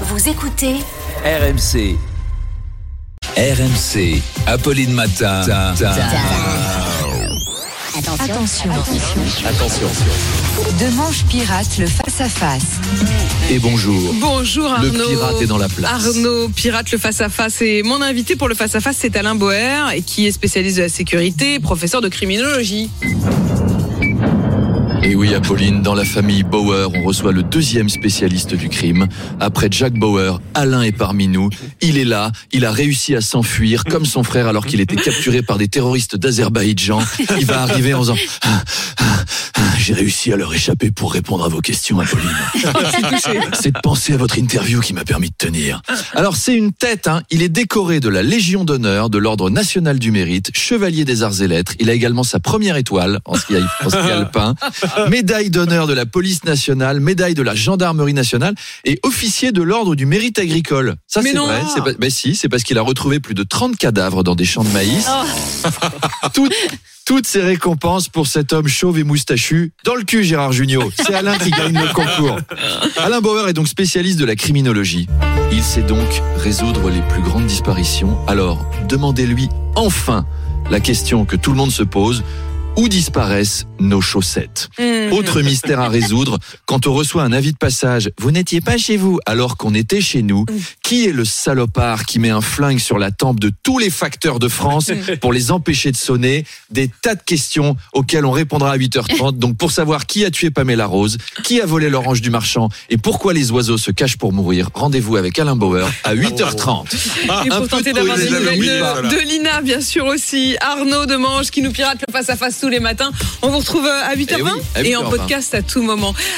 Vous écoutez RMC. RMC. Apolline Matin. Attention. Attention. Demanche pirate le face-à-face. Et bonjour. Bonjour Le Arnaud. pirate est dans la place. Arnaud, pirate le face-à-face. Et mon invité pour le face-à-face, c'est Alain Boer, et qui est spécialiste de la sécurité, professeur de criminologie. Et oui, Apolline, dans la famille Bauer, on reçoit le deuxième spécialiste du crime. Après Jack Bauer, Alain est parmi nous. Il est là, il a réussi à s'enfuir comme son frère alors qu'il était capturé par des terroristes d'Azerbaïdjan. Il va arriver en disant Ah, ah, ah, J'ai réussi à leur échapper pour répondre à vos questions, Apolline. C'est de penser à votre interview qui m'a permis de tenir. Alors, c'est une tête, hein. il est décoré de la Légion d'honneur de l'Ordre national du mérite, chevalier des arts et lettres. Il a également sa première étoile en ski, en ski alpin, médaille d'honneur de la police nationale, médaille de la gendarmerie nationale et officier de l'Ordre du mérite agricole. Ça, c'est vrai. Pas- ben si, c'est parce qu'il a retrouvé plus de 30 cadavres dans des champs de maïs. Toutes- toutes ces récompenses pour cet homme chauve et moustachu. Dans le cul, Gérard Junior. C'est Alain qui gagne le concours. Alain Bauer est donc spécialiste de la criminologie. Il sait donc résoudre les plus grandes disparitions. Alors, demandez-lui enfin la question que tout le monde se pose. Où disparaissent nos chaussettes Hmm. Autre mystère à résoudre, quand on reçoit un avis de passage, vous n'étiez pas chez vous alors qu'on était chez nous, qui est le salopard qui met un flingue sur la tempe de tous les facteurs de France pour les empêcher de sonner? Des tas de questions auxquelles on répondra à 8h30. Donc pour savoir qui a tué Pamela Rose, qui a volé l'orange du marchand et pourquoi les oiseaux se cachent pour mourir, rendez-vous avec Alain Bauer à 8h30. Et un pour peu tenter de d'avoir des nouvelles de, de Lina, bien sûr aussi. Arnaud Demange qui nous pirate le face-à-face tous les matins. On vous retrouve euh, à 8h20 Eh oui, à et en 8h20. podcast à tout moment.